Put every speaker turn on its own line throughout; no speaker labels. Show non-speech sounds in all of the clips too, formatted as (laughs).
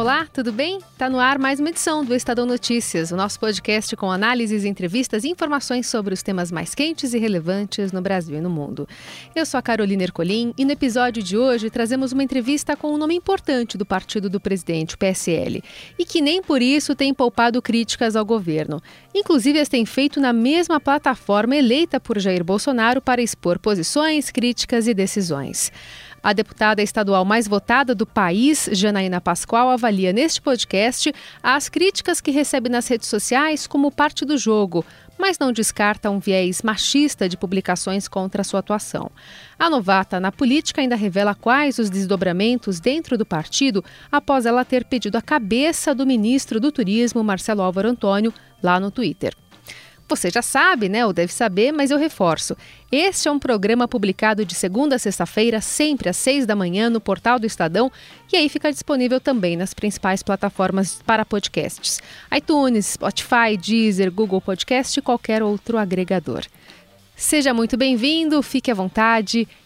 Olá, tudo bem? Tá no ar mais uma edição do Estadão Notícias, o nosso podcast com análises, entrevistas e informações sobre os temas mais quentes e relevantes no Brasil e no mundo. Eu sou a Carolina Ercolim e no episódio de hoje trazemos uma entrevista com um nome importante do partido do presidente, o PSL, e que nem por isso tem poupado críticas ao governo. Inclusive, as tem feito na mesma plataforma eleita por Jair Bolsonaro para expor posições, críticas e decisões. A deputada estadual mais votada do país, Janaína Pascoal, avalia neste podcast as críticas que recebe nas redes sociais como parte do jogo, mas não descarta um viés machista de publicações contra sua atuação. A novata na política ainda revela quais os desdobramentos dentro do partido após ela ter pedido a cabeça do ministro do Turismo, Marcelo Álvaro Antônio, lá no Twitter. Você já sabe, né? Ou deve saber, mas eu reforço. Este é um programa publicado de segunda a sexta-feira, sempre às seis da manhã, no portal do Estadão, e aí fica disponível também nas principais plataformas para podcasts: iTunes, Spotify, Deezer, Google Podcast e qualquer outro agregador. Seja muito bem-vindo, fique à vontade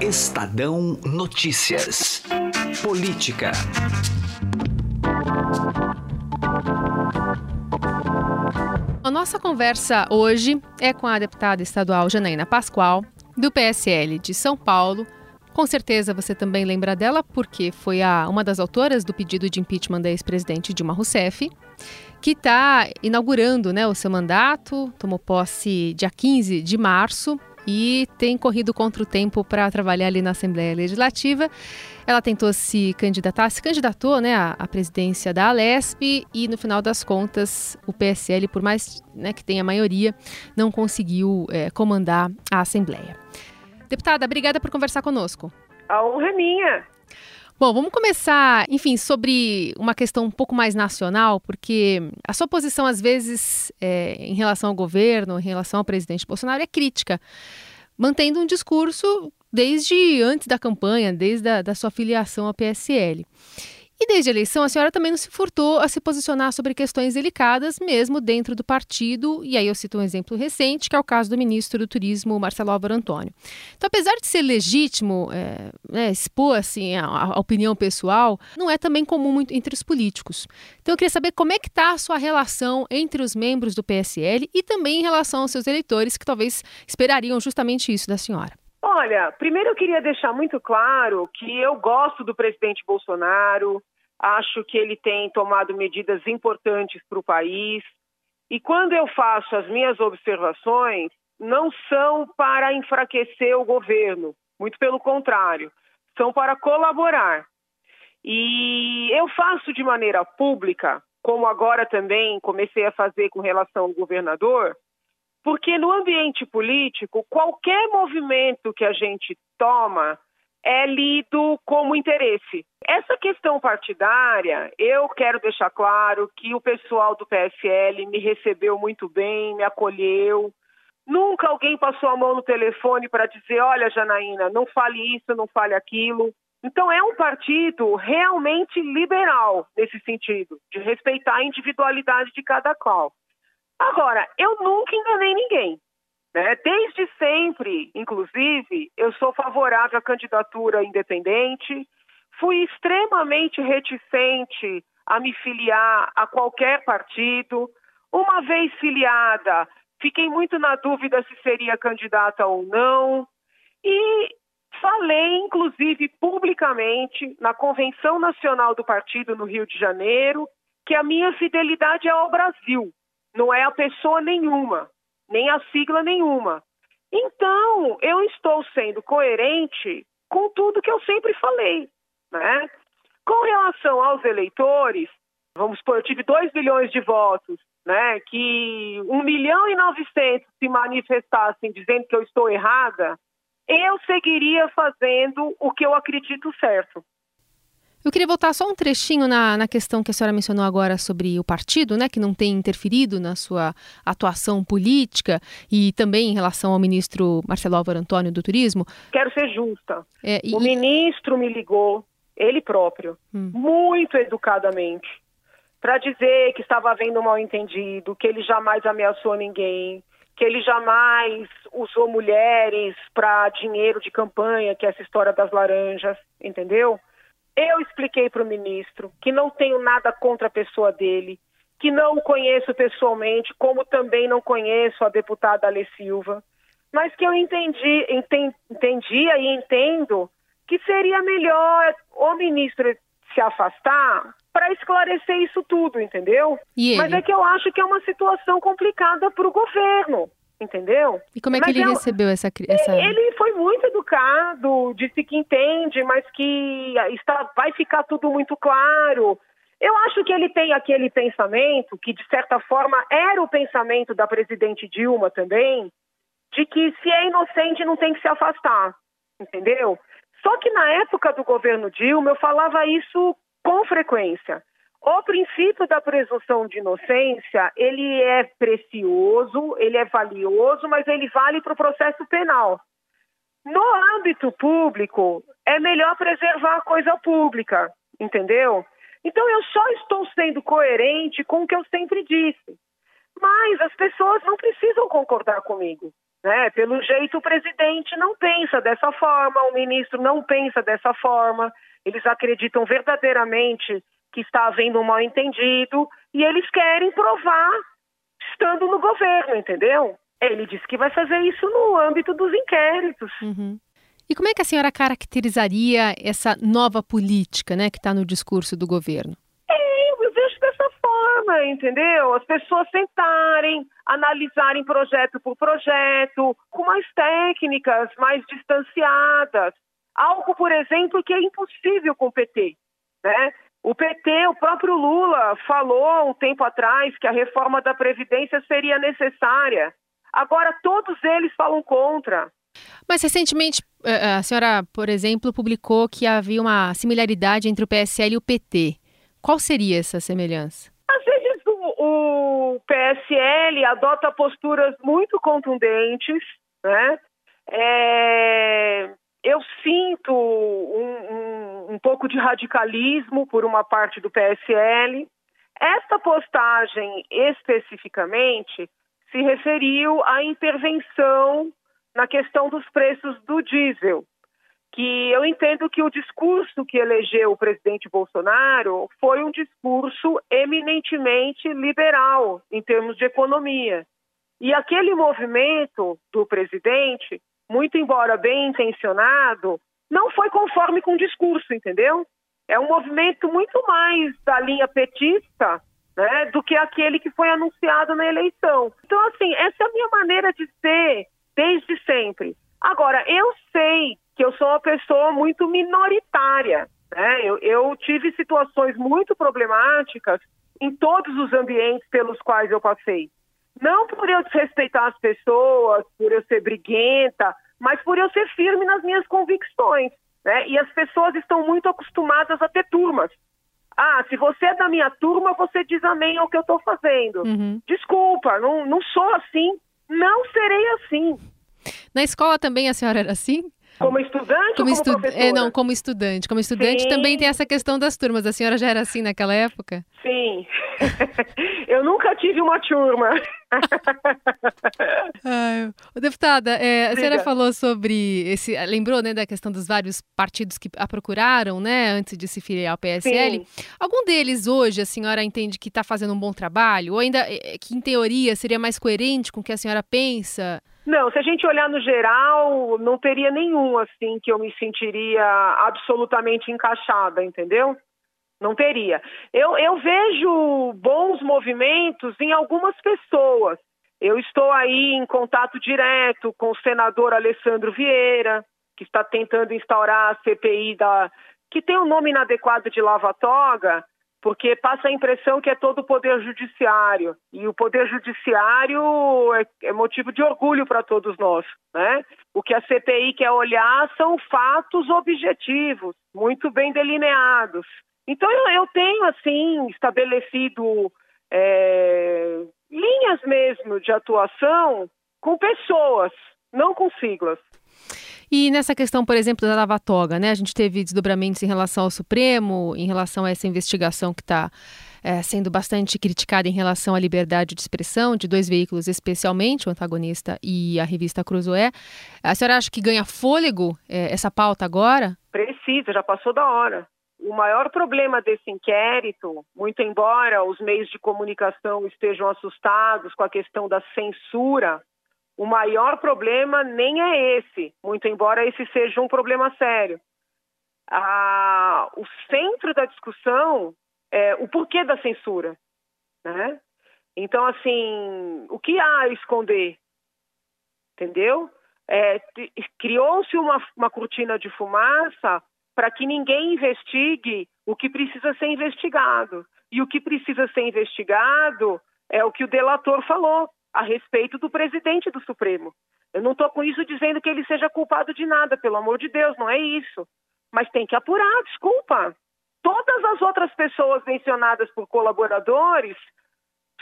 Estadão Notícias. Política.
A nossa conversa hoje é com a deputada estadual Janaína Pascoal, do PSL de São Paulo. Com certeza você também lembra dela, porque foi a, uma das autoras do pedido de impeachment da ex-presidente Dilma Rousseff, que está inaugurando né, o seu mandato, tomou posse dia 15 de março e tem corrido contra o tempo para trabalhar ali na Assembleia Legislativa. Ela tentou se candidatar, se candidatou né, à, presidência da Alesp e, no final das contas, o PSL, por mais né, que tenha maioria, não conseguiu é, comandar a Assembleia. Deputada, obrigada por conversar conosco.
A honra é minha.
Bom, vamos começar, enfim, sobre uma questão um pouco mais nacional, porque a sua posição, às vezes, é, em relação ao governo, em relação ao presidente Bolsonaro, é crítica, mantendo um discurso desde antes da campanha, desde a da sua filiação ao PSL. E desde a eleição, a senhora também não se furtou a se posicionar sobre questões delicadas, mesmo dentro do partido. E aí eu cito um exemplo recente, que é o caso do ministro do Turismo, Marcelo Álvaro Antônio. Então, apesar de ser legítimo é, né, expor assim, a, a, opinião pessoal, não é também comum muito entre os políticos. Então, eu queria saber como é que está a sua relação entre os membros do PSL e também em relação aos seus eleitores, que talvez esperariam justamente isso da senhora.
Olha, primeiro eu queria deixar muito claro que eu gosto do presidente Bolsonaro, acho que ele tem tomado medidas importantes para o país. E quando eu faço as minhas observações, não são para enfraquecer o governo, muito pelo contrário, são para colaborar. E eu faço de maneira pública, como agora também comecei a fazer com relação ao governador, porque no ambiente político, qualquer movimento que a gente toma é lido como interesse. Essa questão partidária, eu quero deixar claro que o pessoal do PSL me recebeu muito bem, me acolheu. Nunca alguém passou a mão no telefone para dizer: olha, Janaína, não fale isso, não fale aquilo. Então, é um partido realmente liberal nesse sentido, de respeitar a individualidade de cada qual. Agora, eu nunca enganei ninguém. Né? Desde sempre, inclusive, eu sou favorável à candidatura independente, fui extremamente reticente a me filiar a qualquer partido. Uma vez filiada, fiquei muito na dúvida se seria candidata ou não. E falei, inclusive, publicamente, na Convenção Nacional do Partido no Rio de Janeiro, que a minha fidelidade é ao Brasil não é a pessoa nenhuma, nem a sigla nenhuma. Então, eu estou sendo coerente com tudo que eu sempre falei. né? Com relação aos eleitores, vamos supor, eu tive 2 milhões de votos, né? Que 1 milhão e 900 se manifestassem dizendo que eu estou errada, eu seguiria fazendo o que eu acredito certo.
Eu queria voltar só um trechinho na, na questão que a senhora mencionou agora sobre o partido, né, que não tem interferido na sua atuação política e também em relação ao ministro Marcelo Álvaro Antônio do Turismo.
Quero ser justa. É, e... O ministro me ligou, ele próprio, hum. muito educadamente, para dizer que estava havendo um mal-entendido, que ele jamais ameaçou ninguém, que ele jamais usou mulheres para dinheiro de campanha, que é essa história das laranjas, entendeu? Eu expliquei para o ministro que não tenho nada contra a pessoa dele, que não o conheço pessoalmente, como também não conheço a deputada Ale Silva, mas que eu entendi, entendia e entendo que seria melhor o ministro se afastar para esclarecer isso tudo, entendeu? Mas é que eu acho que é uma situação complicada para o governo entendeu?
E como é que mas ele é, recebeu essa, essa...
Ele foi muito educado, disse que entende, mas que está, vai ficar tudo muito claro. Eu acho que ele tem aquele pensamento, que de certa forma era o pensamento da presidente Dilma também, de que se é inocente não tem que se afastar, entendeu? Só que na época do governo Dilma eu falava isso com frequência. O princípio da presunção de inocência, ele é precioso, ele é valioso, mas ele vale para o processo penal. No âmbito público, é melhor preservar a coisa pública, entendeu? Então eu só estou sendo coerente com o que eu sempre disse. Mas as pessoas não precisam concordar comigo. Né? Pelo jeito, o presidente não pensa dessa forma, o ministro não pensa dessa forma. Eles acreditam verdadeiramente que está havendo um mal entendido e eles querem provar estando no governo, entendeu? Ele disse que vai fazer isso no âmbito dos inquéritos.
Uhum. E como é que a senhora caracterizaria essa nova política, né, que está no discurso do governo?
É, eu vejo dessa forma, entendeu? As pessoas sentarem, analisarem projeto por projeto, com mais técnicas, mais distanciadas. Algo, por exemplo, que é impossível com o PT, né? O PT, o próprio Lula, falou um tempo atrás que a reforma da Previdência seria necessária. Agora, todos eles falam contra.
Mas recentemente, eh, eh, a senhora, por exemplo, publicou que havia uma similaridade entre o PSL e o PT. Qual seria essa semelhança?
Às vezes o, o PSL adota posturas muito contundentes, né? É, eu sinto um, um, um, pouco de radicalismo por uma parte do PSL. Esta postagem especificamente se referiu à intervenção na questão dos preços do diesel, que eu entendo que o discurso que elegeu o presidente Bolsonaro foi um discurso eminentemente liberal em termos de economia. E aquele movimento do presidente muito embora bem intencionado, não foi conforme com o discurso, entendeu? É um movimento muito mais da linha petista né, do que aquele que foi anunciado na eleição. Então, assim, essa é a minha maneira de ser desde sempre. Agora, eu sei que eu sou uma pessoa muito minoritária. Né? Eu, eu tive situações muito problemáticas em todos os ambientes pelos quais eu passei. Não por eu desrespeitar as pessoas, por eu ser briguenta, mas por eu ser firme nas minhas convicções. Né? E as pessoas estão muito acostumadas a ter turmas. Ah, se você é da minha turma, você diz amém ao que eu estou fazendo. Uhum. Desculpa, não, não sou assim, não serei assim.
Na escola também a senhora era assim?
Como estudante como ou como estu... É,
não, como estudante. Como estudante Sim. também tem essa questão das turmas. A senhora já era assim naquela época?
Sim. (laughs) Eu nunca tive uma turma. (laughs)
Ai, deputada, é, a senhora falou sobre esse. Lembrou né, da questão dos vários partidos que a procuraram, né, antes de se filiar ao PSL. Sim. Algum deles hoje a senhora entende que está fazendo um bom trabalho? Ou ainda é, que, em teoria, seria mais coerente com o que a senhora pensa?
Não, se a gente olhar no geral, não teria nenhum assim que eu me sentiria absolutamente encaixada, entendeu? Não teria. Eu, eu vejo bons movimentos em algumas pessoas. Eu estou aí em contato direto com o senador Alessandro Vieira, que está tentando instaurar a CPI da, que tem o um nome inadequado de lava-toga, porque passa a impressão que é todo o poder judiciário. E o poder judiciário é, é motivo de orgulho para todos nós. Né? O que a CPI quer olhar são fatos objetivos, muito bem delineados. Então eu, eu tenho, assim, estabelecido é, linhas mesmo de atuação com pessoas, não com siglas.
E nessa questão, por exemplo, da lava-toga, né? A gente teve desdobramentos em relação ao Supremo, em relação a essa investigação que está é, sendo bastante criticada em relação à liberdade de expressão de dois veículos, especialmente o antagonista e a revista Cruzoé. A senhora acha que ganha fôlego é, essa pauta agora?
Precisa, já passou da hora. O maior problema desse inquérito, muito embora os meios de comunicação estejam assustados com a questão da censura, o maior problema nem é esse, muito embora esse seja um problema sério. Ah, o centro da discussão é o porquê da censura. Né? Então, assim, o que há a esconder? Entendeu? É, Criou-se uma, uma cortina de fumaça para que ninguém investigue o que precisa ser investigado. E o que precisa ser investigado é o que o delator falou a respeito do presidente do Supremo. Eu não estou com isso dizendo que ele seja culpado de nada, pelo amor de Deus, não é isso. Mas tem que apurar, desculpa. Todas as outras pessoas mencionadas por colaboradores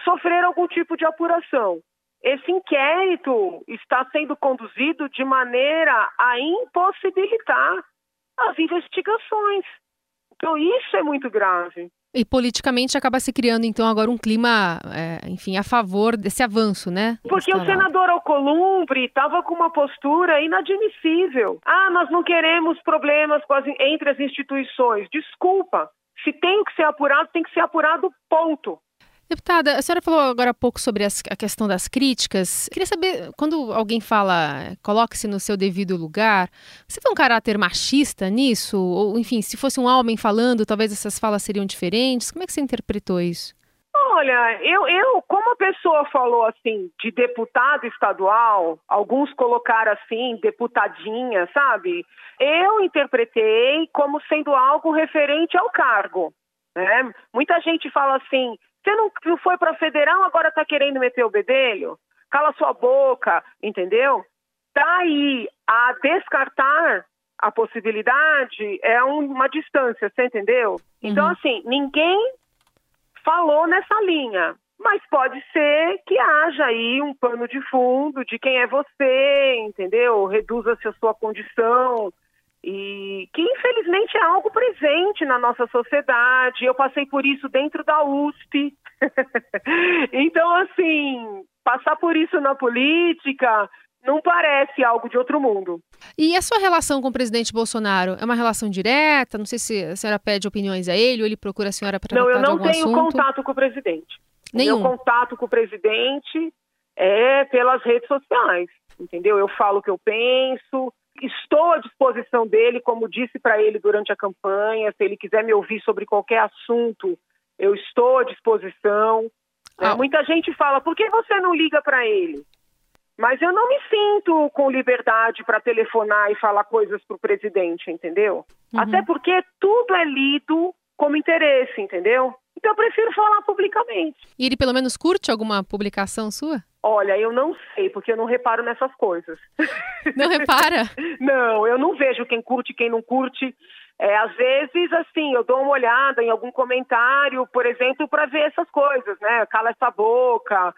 sofreram algum tipo de apuração. Esse inquérito está sendo conduzido de maneira a impossibilitar as investigações. Então, isso é muito grave.
E politicamente acaba se criando, então, agora um clima, é, enfim, a favor desse avanço, né?
Porque o senador Alcolumbre estava com uma postura inadmissível. Ah, nós não queremos problemas as, entre as instituições. Desculpa. Se tem que ser apurado, tem que ser apurado, ponto.
Deputada, a senhora falou agora há pouco sobre as, a questão das críticas. Queria saber, quando alguém fala, coloque-se no seu devido lugar, você tem um caráter machista nisso? Ou, enfim, se fosse um homem falando, talvez essas falas seriam diferentes? Como é que você interpretou isso?
Olha, eu, eu, como a pessoa falou assim, de deputado estadual, alguns colocaram assim, deputadinha, sabe? Eu interpretei como sendo algo referente ao cargo. Né? Muita gente fala assim, você não, não foi para federal, agora está querendo meter o bedelho? Cala sua boca, entendeu? Tá aí a descartar a possibilidade é uma distância, você entendeu? Então, uhum. assim, ninguém falou nessa linha. Mas pode ser que haja aí um pano de fundo de quem é você, entendeu? Reduza-se a sua condição e que infelizmente é algo presente na nossa sociedade. Eu passei por isso dentro da USP. (laughs) então, assim, passar por isso na política não parece algo de outro mundo.
E a sua relação com o presidente Bolsonaro é uma relação direta? Não sei se a senhora pede opiniões a ele ou ele procura a senhora para
Não, eu não tenho
assunto.
contato com o presidente.
Nenhum.
Meu contato com o presidente é pelas redes sociais, entendeu? Eu falo o que eu penso, Estou à disposição dele, como disse para ele durante a campanha. Se ele quiser me ouvir sobre qualquer assunto, eu estou à disposição. É, ah. Muita gente fala, por que você não liga para ele? Mas eu não me sinto com liberdade para telefonar e falar coisas para o presidente, entendeu? Uhum. Até porque tudo é lido como interesse, entendeu? Então eu prefiro falar publicamente.
E ele pelo menos curte alguma publicação sua?
Olha, eu não sei, porque eu não reparo nessas coisas. (laughs)
Não repara?
não, eu não vejo quem curte e quem não curte. É, às vezes, assim, eu dou uma olhada em algum comentário, por exemplo, para ver essas coisas, né? Cala essa boca,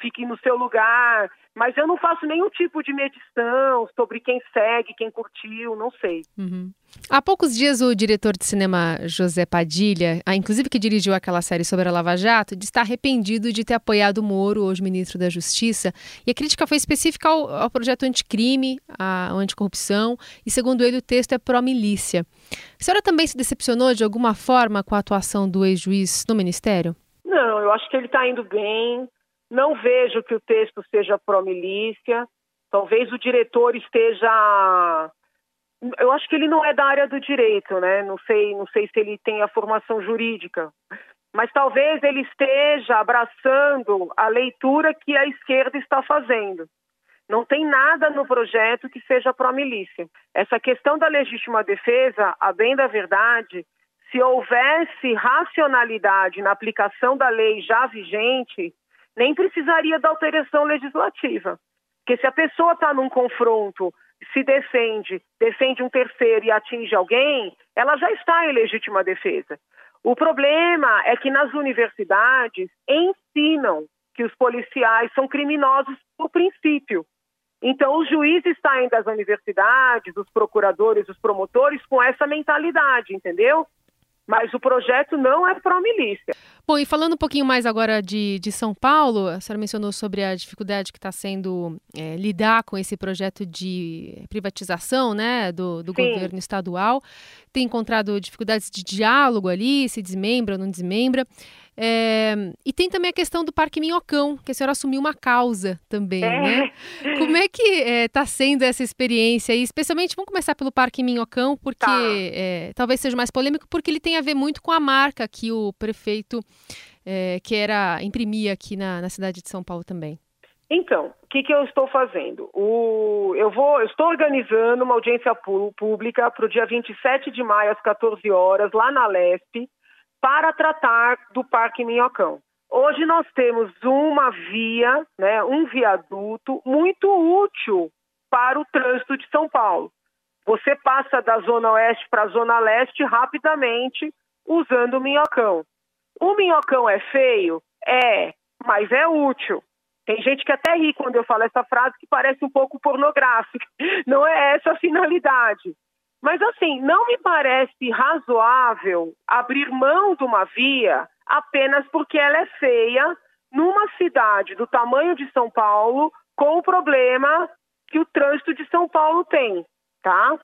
fique no seu lugar. Mas eu não faço nenhum tipo de medição sobre quem segue, quem curtiu, não sei.
Uhum. Há poucos dias, o diretor de cinema José Padilha, ah, inclusive que dirigiu aquela série sobre a Lava Jato, está arrependido de ter apoiado o Moro, hoje ministro da Justiça. E a crítica foi específica ao, ao projeto anticrime, à anticorrupção, e segundo ele, o texto é pró-milícia. A senhora também se decepcionou de alguma forma com a atuação do ex-juiz no Ministério?
Não, eu acho que ele está indo bem. Não vejo que o texto seja pró-milícia. Talvez o diretor esteja. Eu acho que ele não é da área do direito, né? Não sei, não sei se ele tem a formação jurídica. Mas talvez ele esteja abraçando a leitura que a esquerda está fazendo. Não tem nada no projeto que seja pró-milícia. Essa questão da legítima defesa, a bem da verdade, se houvesse racionalidade na aplicação da lei já vigente, nem precisaria da alteração legislativa. Porque se a pessoa está num confronto, se defende, defende um terceiro e atinge alguém, ela já está em legítima defesa. O problema é que nas universidades ensinam que os policiais são criminosos por princípio. Então, os juízes saem das universidades, os procuradores, os promotores com essa mentalidade, entendeu? mas o projeto não é pró-milícia.
Bom, e falando um pouquinho mais agora de, de São Paulo, a senhora mencionou sobre a dificuldade que está sendo é, lidar com esse projeto de privatização né, do, do governo estadual. Tem encontrado dificuldades de diálogo ali, se desmembra ou não desmembra. É, e tem também a questão do Parque Minhocão, que a senhora assumiu uma causa também, é. né? Como é que está é, sendo essa experiência? E especialmente, vamos começar pelo Parque Minhocão, porque tá. É, talvez seja mais polêmico, porque ele tem a ver muito com a marca que o prefeito é, que era imprimir aqui na, na cidade de São Paulo também.
Então, o que, que, eu estou fazendo? O, eu vou, eu estou organizando uma audiência pública para o dia 27 de maio, às 14 horas, lá na Lesp, para tratar do Parque Minhocão. Hoje nós temos uma via, né, um viaduto muito útil para o trânsito de São Paulo. Você passa da Zona Oeste para a Zona Leste rapidamente usando o minhocão. O minhocão é feio? É, mas é útil. Tem gente que até ri quando eu falo essa frase que parece um pouco pornográfica. (laughs) Não é essa a finalidade. Mas assim, não me parece razoável abrir mão de uma via apenas porque ela é feia numa cidade do tamanho de São Paulo, com o problema que o trânsito de São Paulo tem, tá?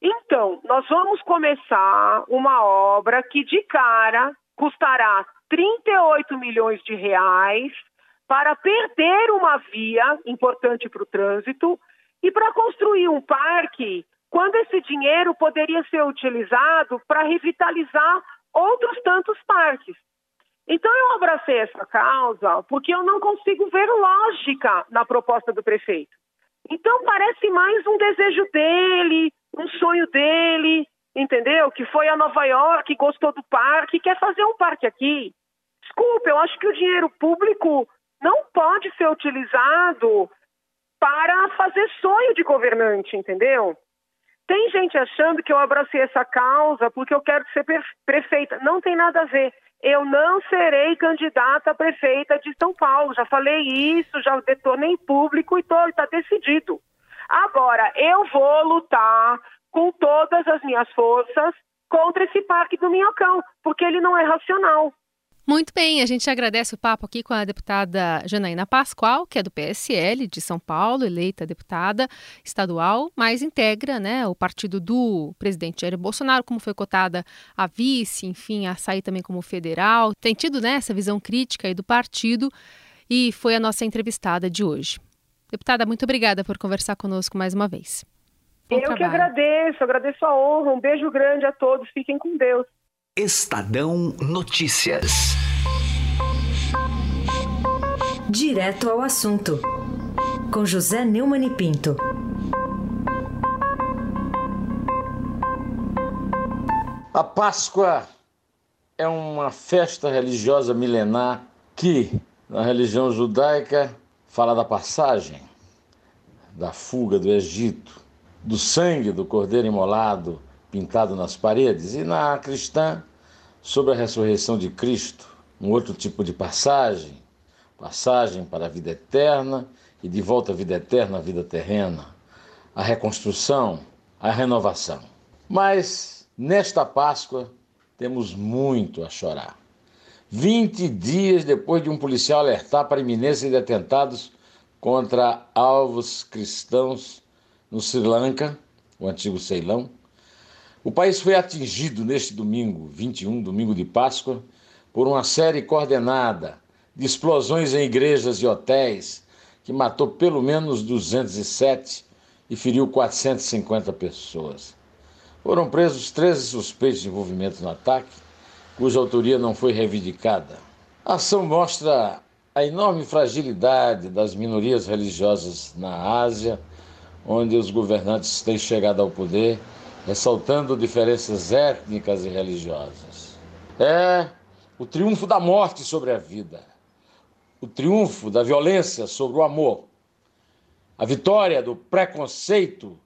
Então, nós vamos começar uma obra que de cara custará 38 milhões de reais para perder uma via importante para o trânsito e para construir um parque quando esse dinheiro poderia ser utilizado para revitalizar outros tantos parques. Então eu abracei essa causa porque eu não consigo ver lógica na proposta do prefeito. Então parece mais um desejo dele, um sonho dele, entendeu? Que foi a Nova York, gostou do parque, quer fazer um parque aqui. Desculpa, eu acho que o dinheiro público não pode ser utilizado para fazer sonho de governante, entendeu? Tem gente achando que eu abracei essa causa porque eu quero ser prefeita. Não tem nada a ver. Eu não serei candidata a prefeita de São Paulo. Já falei isso, já detonei público e está decidido. Agora, eu vou lutar com todas as minhas forças contra esse parque do Minhocão, porque ele não é racional.
Muito bem, a gente agradece o papo aqui com a deputada Janaína Pascoal, que é do PSL de São Paulo, eleita deputada estadual, mas integra né, o partido do presidente Jair Bolsonaro, como foi cotada a vice, enfim, a sair também como federal. Tem tido né, essa visão crítica aí do partido e foi a nossa entrevistada de hoje. Deputada, muito obrigada por conversar conosco mais uma vez.
Bom Eu trabalho. que agradeço, agradeço a honra. Um beijo grande a todos, fiquem com Deus.
Estadão Notícias.
Direto ao assunto, com José Neumann e Pinto.
A Páscoa é uma festa religiosa milenar que, na religião judaica, fala da passagem, da fuga do Egito, do sangue do cordeiro imolado pintado nas paredes, e na cristã, sobre a ressurreição de Cristo, um outro tipo de passagem, passagem para a vida eterna e de volta à vida eterna, à vida terrena, a reconstrução, a renovação. Mas nesta Páscoa temos muito a chorar. 20 dias depois de um policial alertar para a iminência de atentados contra alvos cristãos no Sri Lanka, o antigo Ceilão, o país foi atingido neste domingo, 21, domingo de Páscoa, por uma série coordenada de explosões em igrejas e hotéis que matou pelo menos 207 e feriu 450 pessoas. Foram presos 13 suspeitos de envolvimento no ataque, cuja autoria não foi reivindicada. A ação mostra a enorme fragilidade das minorias religiosas na Ásia, onde os governantes têm chegado ao poder, ressaltando diferenças étnicas e religiosas. É o triunfo da morte sobre a vida, o triunfo da violência sobre o amor, a vitória do preconceito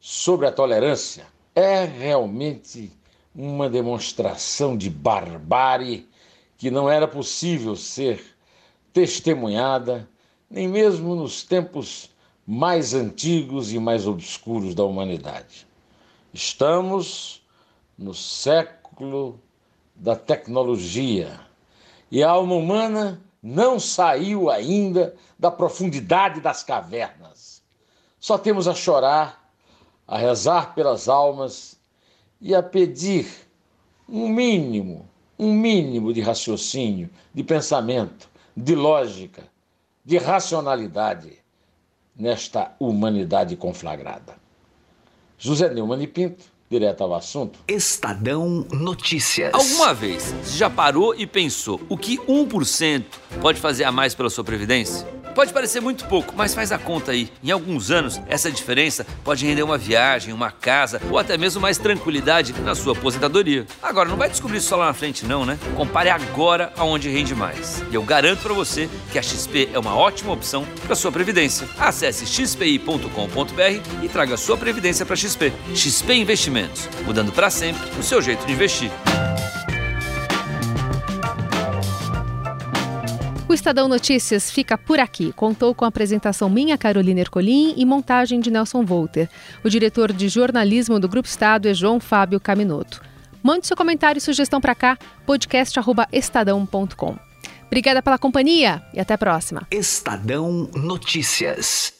sobre a tolerância. É realmente uma demonstração de barbárie que não era possível ser testemunhada nem mesmo nos tempos mais antigos e mais obscuros da humanidade. Estamos no século da tecnologia e a alma humana não saiu ainda da profundidade das cavernas. Só temos a chorar, a rezar pelas almas e a pedir um mínimo, um mínimo de raciocínio, de pensamento, de lógica, de racionalidade nesta humanidade conflagrada. José Neumann e Pinto, direto ao assunto.
Estadão Notícias.
Alguma vez você já parou e pensou o que 1% pode fazer a mais pela sua previdência? Pode parecer muito pouco, mas faz a conta aí. Em alguns anos, essa diferença pode render uma viagem, uma casa ou até mesmo mais tranquilidade na sua aposentadoria. Agora, não vai descobrir isso só lá na frente, não, né? Compare agora aonde rende mais. E eu garanto para você que a XP é uma ótima opção para sua previdência. Acesse xpi.com.br e traga sua previdência para XP. XP Investimentos, mudando para sempre o seu jeito de investir.
O Estadão Notícias fica por aqui. Contou com a apresentação minha, Carolina Ercolim, e montagem de Nelson Volter. O diretor de jornalismo do Grupo Estado é João Fábio Caminoto. Mande seu comentário e sugestão para cá, podcast.estadão.com. Obrigada pela companhia e até a próxima.
Estadão Notícias.